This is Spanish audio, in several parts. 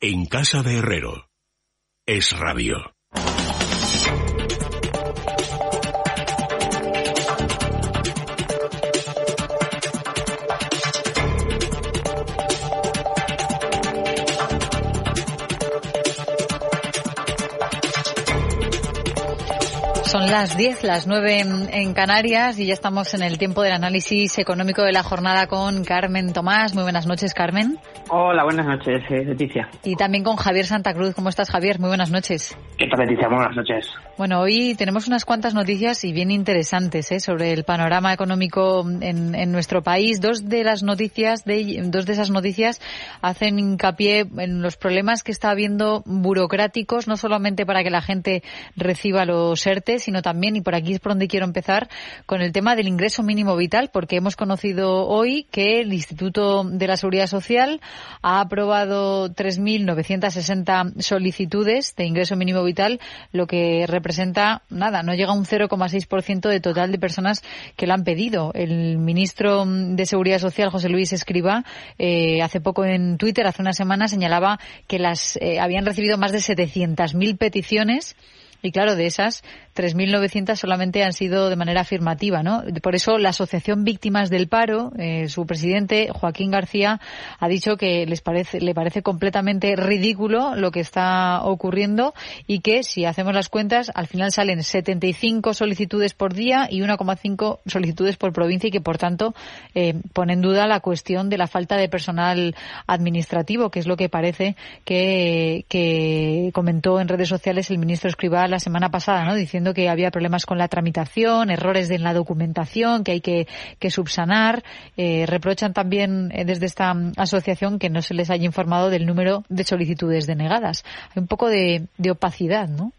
En casa de Herrero. Es radio. Son las 10, las 9 en, Canarias y ya estamos en el tiempo del análisis económico de la jornada con Carmen Tomás. Muy buenas noches, Carmen. Hola, buenas noches, eh, Leticia. Y también con Javier Santa Cruz. ¿Cómo estás, Javier? Muy buenas noches. ¿Qué tal, Leticia? Buenas noches. Bueno, hoy tenemos unas cuantas noticias y bien interesantes ¿eh? sobre el panorama económico en, en, nuestro país. Dos de las noticias, de, dos de esas noticias hacen hincapié en los problemas que está habiendo burocráticos, no solamente para que la gente reciba los ERTE, sino también, y por aquí es por donde quiero empezar, con el tema del ingreso mínimo vital, porque hemos conocido hoy que el Instituto de la Seguridad Social ha aprobado 3.960 solicitudes de ingreso mínimo vital, lo que representa, nada, no llega a un 0,6% de total de personas que lo han pedido. El ministro de Seguridad Social, José Luis Escriba, eh, hace poco en Twitter, hace una semana, señalaba que las eh, habían recibido más de 700.000 peticiones y claro, de esas, 3.900 solamente han sido de manera afirmativa, ¿no? Por eso la Asociación Víctimas del Paro, eh, su presidente, Joaquín García, ha dicho que les parece, le parece completamente ridículo lo que está ocurriendo y que si hacemos las cuentas, al final salen 75 solicitudes por día y 1,5 solicitudes por provincia y que, por tanto, eh, pone en duda la cuestión de la falta de personal administrativo, que es lo que parece que, que comentó en redes sociales el ministro La semana pasada, ¿no? Diciendo que había problemas con la tramitación, errores en la documentación que hay que, subsanar. Eh, reprochan también eh, desde esta asociación que no se les haya informado del número de solicitudes denegadas. Hay un poco de, opacidad, ¿no?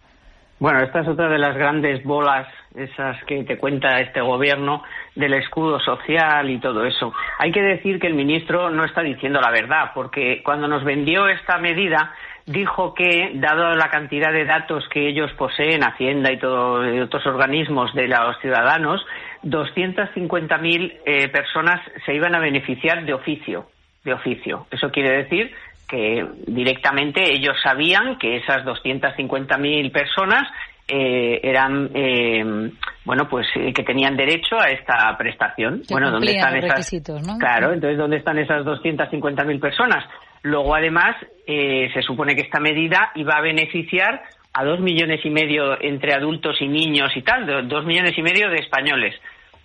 Bueno, esta es otra de las grandes bolas, esas que te cuenta este gobierno, del escudo social y todo eso. Hay que decir que el ministro no está diciendo la verdad, porque cuando nos vendió esta medida, dijo que, dado la cantidad de datos que ellos poseen, Hacienda y, todo, otros organismos de los ciudadanos, 250.000 eh, personas se iban a beneficiar de oficio. De oficio. Eso quiere decir que directamente ellos sabían que esas 250.000 personas eh, eran eh, bueno pues que tenían derecho a esta prestación bueno dónde están esas claro entonces dónde están esas 250.000 personas Luego, además, eh, se supone que esta medida iba a beneficiar a dos millones y medio entre adultos y niños y tal, dos millones y medio de españoles.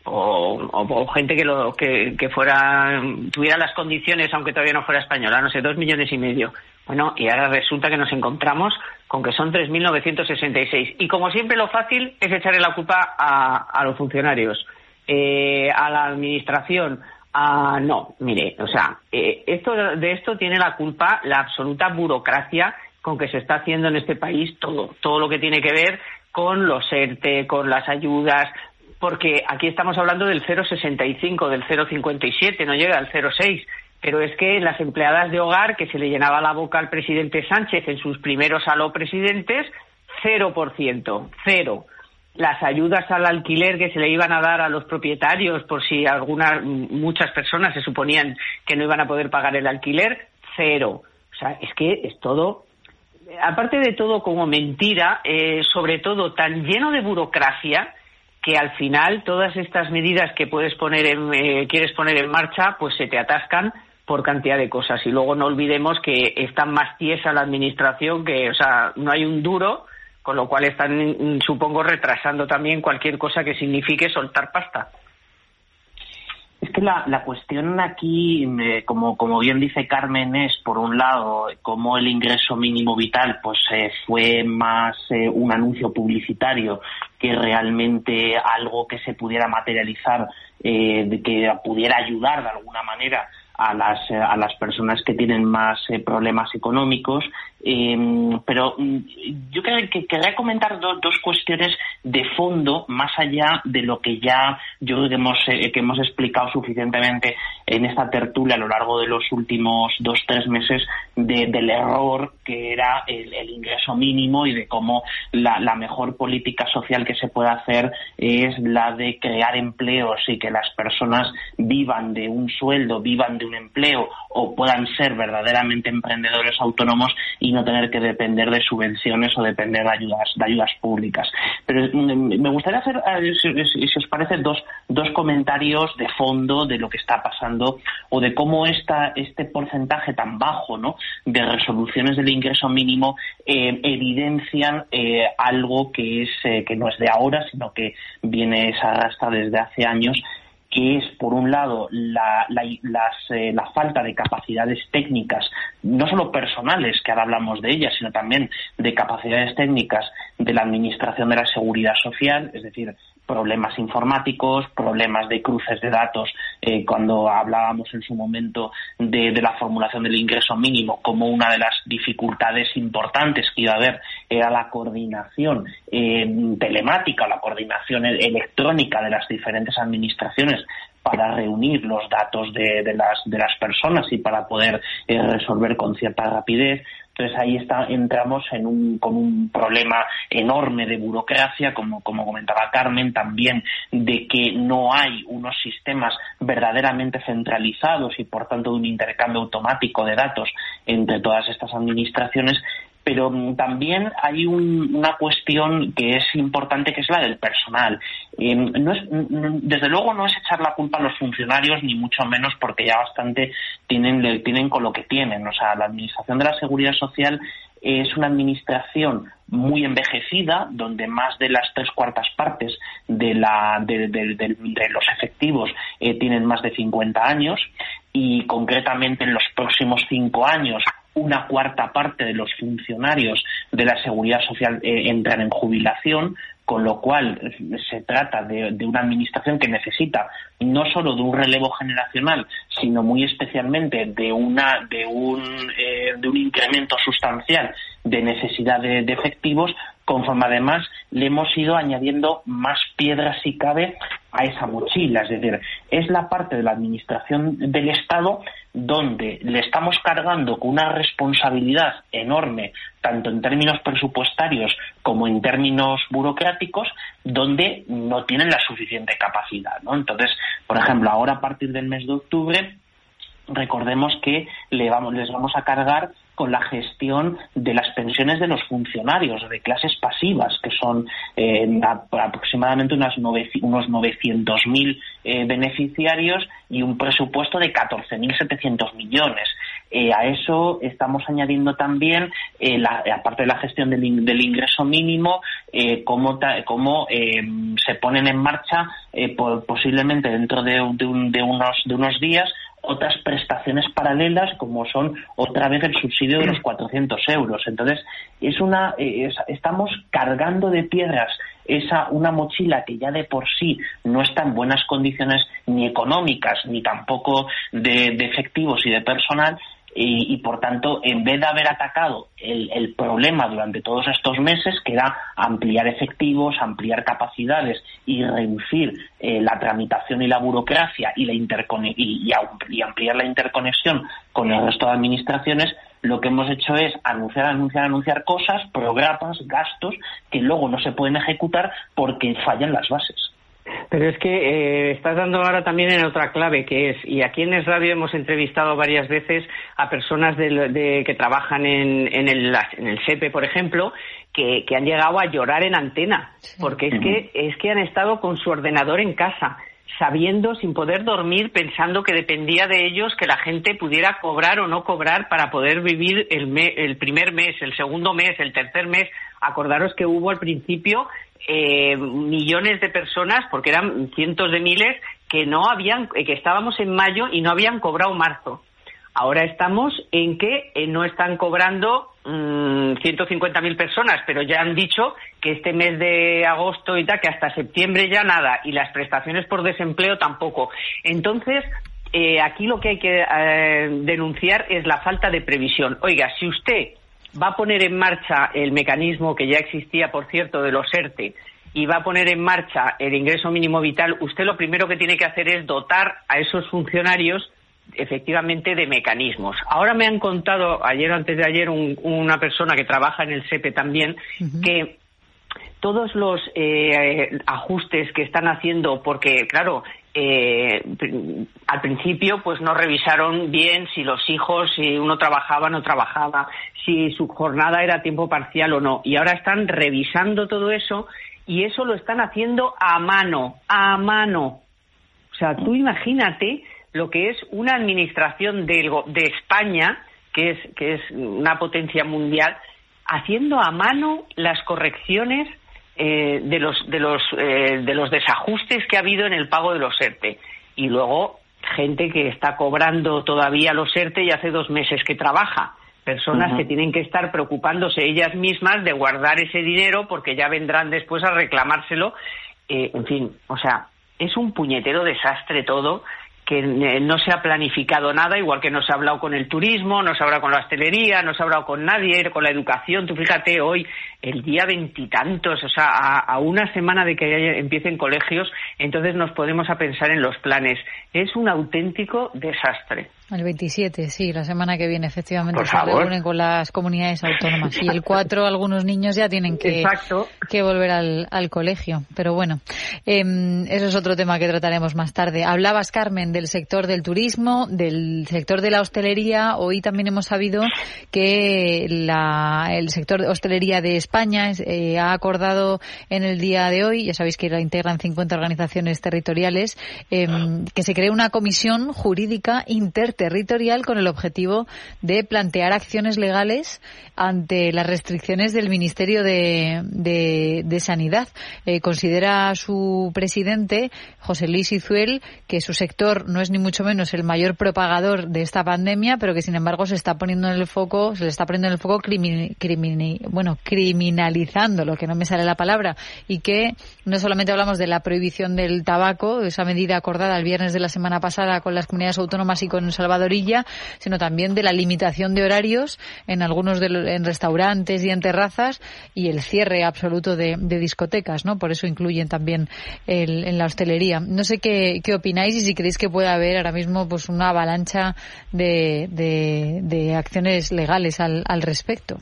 O, gente que, lo, que, fuera tuviera las condiciones aunque todavía no fuera española, no sé, dos millones y medio. Bueno, y ahora resulta que nos encontramos con que son 3.966. Y como siempre lo fácil es echarle la culpa a, los funcionarios, eh, a la administración, Ah, no, mire, o sea, eh, esto, de esto tiene la culpa la absoluta burocracia con que se está haciendo en este país todo, todo lo que tiene que ver con los ERTE, con las ayudas, porque aquí estamos hablando del 0,65, del 0,57, no llega al 0,6, pero es que las empleadas de hogar, que se le llenaba la boca al presidente Sánchez en sus primeros aló presidentes, 0%, cero las ayudas al alquiler que se le iban a dar a los propietarios por si algunas muchas personas se suponían que no iban a poder pagar el alquiler cero. O sea es que es todo aparte de todo como mentira eh, sobre todo tan lleno de burocracia que al final todas estas medidas que puedes poner en, eh, quieres poner en marcha pues se te atascan por cantidad de cosas. Y luego no olvidemos que está más tiesa la administración que o sea no hay un duro con lo cual están, supongo, retrasando también cualquier cosa que signifique soltar pasta. Es que la, la cuestión aquí, como, como bien dice Carmen, es, por un lado, como el ingreso mínimo vital pues eh, fue más eh, un anuncio publicitario que realmente algo que se pudiera materializar, eh, que pudiera ayudar de alguna manera a las, a las personas que tienen más problemas económicos. Em, pero mm, yo creo que quería comentar dos cuestiones de fondo, más allá de lo que ya yo creo que hemos, eh, que hemos explicado suficientemente en esta tertulia a lo largo de los últimos dos, tres meses del error que era el, ingreso mínimo y de cómo la, mejor política social que se puede hacer es la de crear empleos y que las personas vivan de un sueldo, vivan de un empleo o puedan ser verdaderamente emprendedores autónomos y no tener que depender de subvenciones o depender de ayudas, de ayudas públicas. Pero mm, me gustaría hacer, si, os parece, dos, dos comentarios de fondo de lo que está pasando o de cómo esta, este porcentaje tan bajo ¿no? de resoluciones del ingreso mínimo eh, evidencian eh, algo que, es, eh, que no es de ahora, sino que viene esa arrastra desde hace años que es, por un lado, la, la, falta de capacidades técnicas, no solo personales, que ahora hablamos de ellas, sino también de capacidades técnicas de la Administración de la Seguridad Social, es decir, problemas informáticos, problemas de cruces de datos, eh, cuando hablábamos en su momento de, la formulación del ingreso mínimo, como una de las dificultades importantes que iba a haber era la coordinación eh, telemática, la coordinación e-, electrónica de las diferentes administraciones para reunir los datos de, las, de las personas y para poder eh, resolver con cierta rapidez. Entonces ahí está, entramos en un, con un problema enorme de burocracia, como, como comentaba Carmen, también de que no hay unos sistemas verdaderamente centralizados y por tanto de un intercambio automático de datos entre todas estas administraciones pero mm, también hay una cuestión que es importante, que es la del personal. Em, desde luego no es echar la culpa a los funcionarios, ni mucho menos porque ya bastante tienen, tienen con lo que tienen. O sea, la Administración de la Seguridad Social es una administración muy envejecida, donde más de las tres cuartas partes de, la, de, los efectivos eh, tienen más de 50 años y concretamente en los próximos cinco años una cuarta parte de los funcionarios de la seguridad social eh, entran en jubilación, con lo cual eh, se trata de, una administración que necesita no solo de un relevo generacional, sino muy especialmente de una de un eh, de un incremento sustancial de necesidad de, efectivos, conforme además le hemos ido añadiendo más piedras si cabe a esa mochila, es decir, es la parte de la administración del Estado donde le estamos cargando con una responsabilidad enorme, tanto en términos presupuestarios como en términos burocráticos, donde no tienen la suficiente capacidad. ¿no? Entonces, por ejemplo, ahora a partir del mes de octubre, recordemos que le vamos, les vamos a cargar con la gestión de las pensiones de los funcionarios de clases pasivas, que son eh, aproximadamente unas unos 900.000 eh, beneficiarios y un presupuesto de 14.700 millones. Eh, a eso estamos añadiendo también, la, aparte de la gestión del, ingreso mínimo, cómo, cómo se ponen en marcha posiblemente dentro de, de, unos, de unos días otras prestaciones paralelas como son otra vez el subsidio de los 400 euros. Entonces, es una, estamos cargando de piedras esa una mochila que ya de por sí no está en buenas condiciones ni económicas ni tampoco de efectivos y de personal y, por tanto, en vez de haber atacado el, problema durante todos estos meses, que era ampliar efectivos, ampliar capacidades y reducir eh, la tramitación y la burocracia y, la y, y ampliar la interconexión con el resto de administraciones, lo que hemos hecho es anunciar, anunciar, anunciar cosas, programas, gastos que luego no se pueden ejecutar porque fallan las bases. Pero es que eh, estás dando ahora también en otra clave, que es, y aquí en Es Radio hemos entrevistado varias veces a personas de, que trabajan en, en, el, en el SEPE, por ejemplo, que, que han llegado a llorar en antena, porque es, que, es que han estado con su ordenador en casa sabiendo, sin poder dormir, pensando que dependía de ellos que la gente pudiera cobrar o no cobrar para poder vivir el, el primer mes, el segundo mes, el tercer mes. Acordaros que hubo al principio eh, millones de personas, porque eran cientos de miles, que no habían, que estábamos en mayo y no habían cobrado marzo. Ahora estamos en que eh, no están cobrando mmm, 150.000 personas, pero ya han dicho que este mes de agosto y tal, que hasta septiembre ya nada, y las prestaciones por desempleo tampoco. Entonces, eh, aquí lo que hay que eh, denunciar es la falta de previsión. Oiga, si usted va a poner en marcha el mecanismo que ya existía, por cierto, de los ERTE y va a poner en marcha el ingreso mínimo vital, usted lo primero que tiene que hacer es dotar a esos funcionarios efectivamente de mecanismos. Ahora me han contado ayer o antes de ayer una persona que trabaja en el SEPE también que todos los eh, ajustes que están haciendo, porque claro, eh, al principio pues no revisaron bien si los hijos, si uno trabajaba o no trabajaba, si su jornada era tiempo parcial o no. Y ahora están revisando todo eso y eso lo están haciendo a mano, a mano. O sea, tú imagínate lo que es una administración de, de España, que es, que es una potencia mundial, haciendo a mano las correcciones eh, de, los, de, los, eh, de los desajustes que ha habido en el pago de los ERTE. Y luego gente que está cobrando todavía los ERTE y hace dos meses que trabaja. Personas que tienen que estar preocupándose ellas mismas de guardar ese dinero porque ya vendrán después a reclamárselo. Eh, en fin, o sea, es un puñetero desastre todo que eh, no se ha planificado nada, igual que no se ha hablado con el turismo, no se ha hablado con la hostelería, no se ha hablado con nadie, con la educación. Tú fíjate hoy, el día veintitantos, o sea, a, una semana de que empiecen colegios, entonces nos podemos a pensar en los planes. Es un auténtico desastre. El 27, sí, la semana que viene, efectivamente, se reúnen con las comunidades autónomas. Y el 4, algunos niños ya tienen que, que volver al, al, colegio. Pero bueno, eh, eso es otro tema que trataremos más tarde. Hablabas, Carmen, del sector del turismo, del sector de la hostelería. Hoy también hemos sabido que la, el sector de hostelería de España eh, ha acordado en el día de hoy, ya sabéis que la integran 50 organizaciones territoriales, eh, que se cree una comisión jurídica interterritorial con el objetivo de plantear acciones legales ante las restricciones del Ministerio de, de, Sanidad. Eh, considera su presidente, José Luis Izuel, que su sector no es ni mucho menos el mayor propagador de esta pandemia, pero que sin embargo se está poniendo en el foco, se le está poniendo en el foco bueno, criminalizando, lo que no me sale la palabra, y que no solamente hablamos de la prohibición del tabaco, esa medida acordada el viernes de la semana pasada con las comunidades autónomas y con Salvadorilla, sino también de la limitación de horarios en algunos de en restaurantes y en terrazas y el cierre absoluto de, discotecas, ¿no? Por eso incluyen también el, en la hostelería. No sé qué, opináis y si creéis que puede haber ahora mismo pues una avalancha de, de, acciones legales al, al respecto.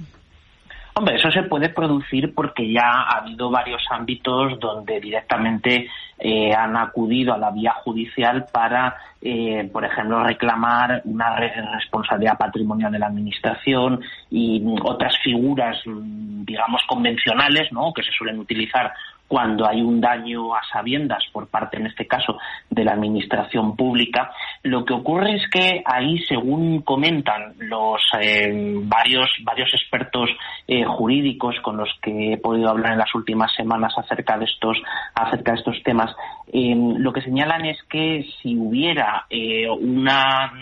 Hombre, eso se puede producir porque ya ha habido varios ámbitos donde directamente eh, han acudido a la vía judicial para, eh, por ejemplo, reclamar una responsabilidad patrimonial de la Administración y otras figuras, mm, digamos, convencionales, ¿no? que se suelen utilizar cuando hay un daño a sabiendas por parte, en este caso, de la administración pública. Lo que ocurre es que ahí, según comentan los eh, varios, varios expertos eh, jurídicos con los que he podido hablar en las últimas semanas acerca de estos, acerca de estos temas, eh, lo que señalan es que si hubiera una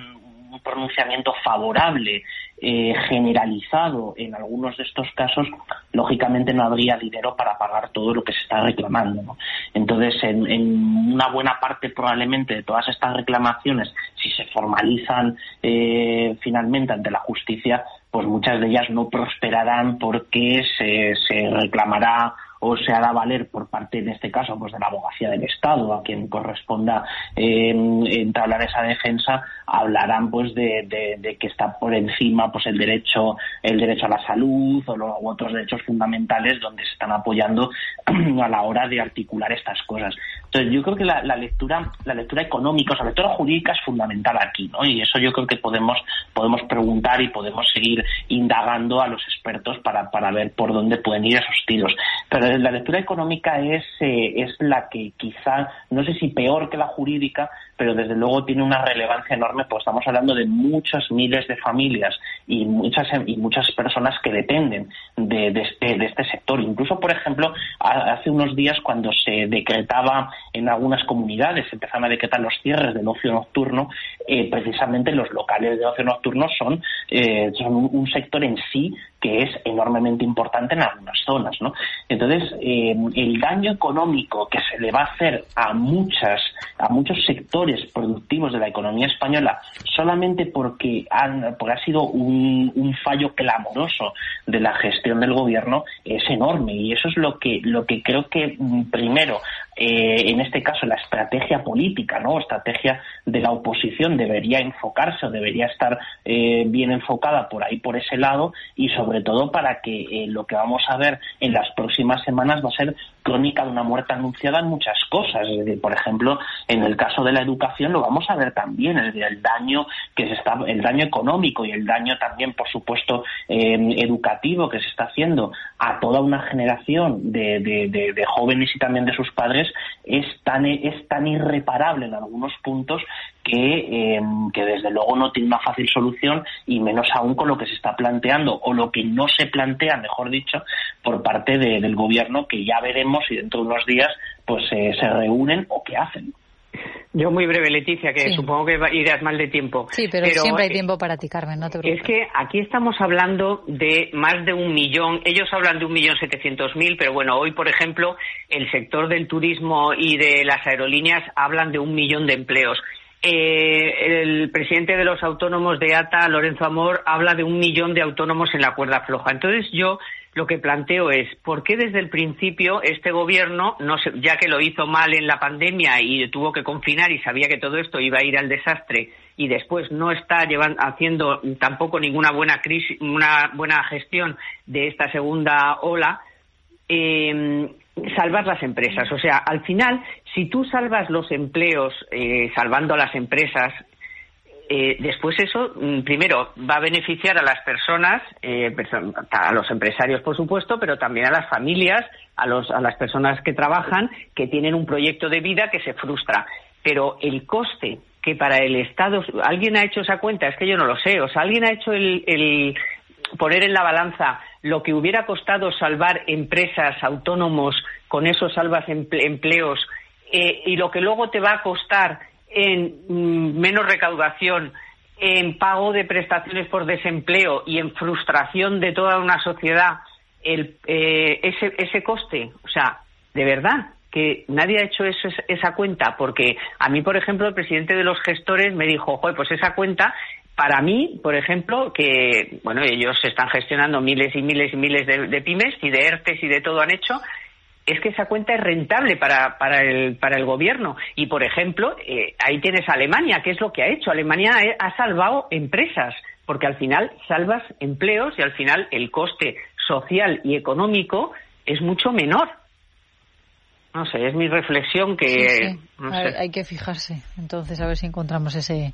un pronunciamiento favorable eh, generalizado en algunos de estos casos, lógicamente no habría dinero para pagar todo lo que se está reclamando. Entonces, en, una buena parte probablemente de todas estas reclamaciones, si se formalizan eh, finalmente ante la justicia, pues muchas de ellas no prosperarán porque se, se reclamará o se hará valer por parte, en este caso, pues de la abogacía del Estado, a quien corresponda eh, entablar esa defensa, hablarán pues de, que está por encima pues el derecho, el derecho a la salud o los, otros derechos fundamentales donde se están apoyando a la hora de articular estas cosas. Entonces yo creo que la, lectura, la lectura económica, o sea, la lectura jurídica es fundamental aquí, ¿no? Y eso yo creo que podemos, podemos preguntar y podemos seguir indagando a los expertos para, para ver por dónde pueden ir esos tiros. Pero la lectura económica es, eh, es la que quizá, no sé si peor que la jurídica, pero desde luego tiene una relevancia enorme, pues estamos hablando de muchas miles de familias y muchas, y muchas personas que dependen de, este, de este sector. Incluso, por ejemplo, hace unos días cuando se decretaba en algunas comunidades, se empezaron a decretar los cierres del ocio nocturno, eh, precisamente los locales de ocio nocturno son, eh, son un sector en sí que es enormemente importante en algunas zonas. ¿no? Entonces, eh, el daño económico que se le va a hacer a muchas, a muchos sectores productivos de la economía española solamente porque, han, porque ha sido un, un fallo clamoroso de la gestión del gobierno es enorme y eso es lo que, lo que creo que mm, primero eh, en este caso la estrategia política, ¿no? Estrategia de la oposición debería enfocarse o debería estar eh, bien enfocada por ahí, por ese lado, y sobre todo para que eh, lo que vamos a ver en las próximas semanas va a ser crónica de una muerte anunciada en muchas cosas. por ejemplo, en el caso de la educación lo vamos a ver también, el, daño que se está, el daño económico y el daño también, por supuesto, educativo que se está haciendo a toda una generación de, de jóvenes y también de sus padres es tan, es tan irreparable en algunos puntos que, em, que desde luego no tiene una fácil solución y menos aún con lo que se está planteando o lo que no se plantea, mejor dicho, por parte del gobierno que ya veremos si dentro de unos días pues eh, se reúnen o qué hacen. Yo muy breve, Leticia, que supongo que irás mal de tiempo. Sí, pero, siempre hay tiempo para ti, Carmen, no te preocupes. Es que aquí estamos hablando de más de un millón, ellos hablan de un millón setecientos mil, pero bueno, hoy, por ejemplo, el sector del turismo y de las aerolíneas hablan de un millón de empleos. Eh, el presidente de los autónomos de ATA, Lorenzo Amor, habla de un millón de autónomos en la cuerda floja. Entonces yo lo que planteo es por qué desde el principio este gobierno, no ya que lo hizo mal en la pandemia y tuvo que confinar y sabía que todo esto iba a ir al desastre y después no está llevando, haciendo tampoco ninguna buena crisis, una buena gestión de esta segunda ola, eh, salvar las empresas. O sea, al final, si tú salvas los empleos eh, salvando a las empresas, eh, después eso, mm, primero, va a beneficiar a las personas, eh, a los empresarios, por supuesto, pero también a las familias, a, los, a las personas que trabajan, que tienen un proyecto de vida que se frustra. Pero el coste que para el Estado, alguien ha hecho esa cuenta, es que yo no lo sé, o sea, alguien ha hecho el, el poner en la balanza lo que hubiera costado salvar empresas, autónomos, con esos salvas empleos, eh, y lo que luego te va a costar en mm, menos recaudación, en pago de prestaciones por desempleo y en frustración de toda una sociedad el, eh, ese, ese coste. O sea, de verdad que nadie ha hecho eso, esa cuenta, porque a mí, por ejemplo, el presidente de los gestores me dijo, Joder, pues esa cuenta para mí, por ejemplo, que bueno, ellos están gestionando miles y miles y miles de, de, pymes y de ERTES y de todo han hecho, es que esa cuenta es rentable para, para, el, para el gobierno. Y, por ejemplo, eh, ahí tienes a Alemania, ¿qué es lo que ha hecho? Alemania ha salvado empresas, porque al final salvas empleos y al final el coste social y económico es mucho menor. No sé, es mi reflexión que... Hay que fijarse, entonces, a ver si encontramos ese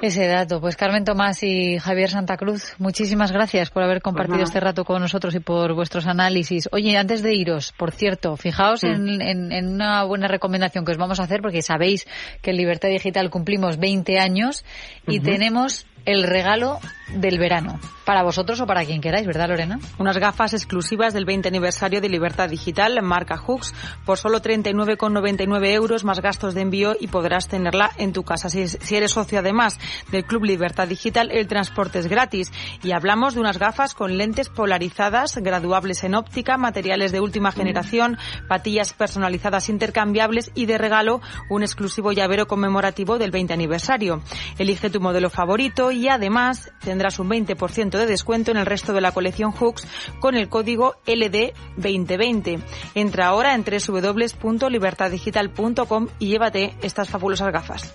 ese dato. Pues Carmen Tomás y Javier Santa Cruz, muchísimas gracias por haber compartido pues este rato con nosotros y por vuestros análisis. Oye, antes de iros, por cierto, fijaos en, en, una buena recomendación que os vamos a hacer, porque sabéis que en Libertad Digital cumplimos 20 años y tenemos el regalo del verano. Para vosotros o para quien queráis, ¿verdad, Lorena? Unas gafas exclusivas del 20 aniversario de Libertad Digital, marca Hooks, por solo 39,99 euros más gastos de envío y podrás tenerla en tu casa. Si, si eres socio además del Club Libertad Digital, el transporte es gratis. Y hablamos de unas gafas con lentes polarizadas, graduables en óptica, materiales de última generación, patillas personalizadas intercambiables y de regalo un exclusivo llavero conmemorativo del 20 aniversario. Elige tu modelo favorito y además tendrás un 20% de descuento en el resto de la colección Hooks con el código LD2020. Entra ahora en www.libertaddigital.com y llévate estas fabulosas gafas.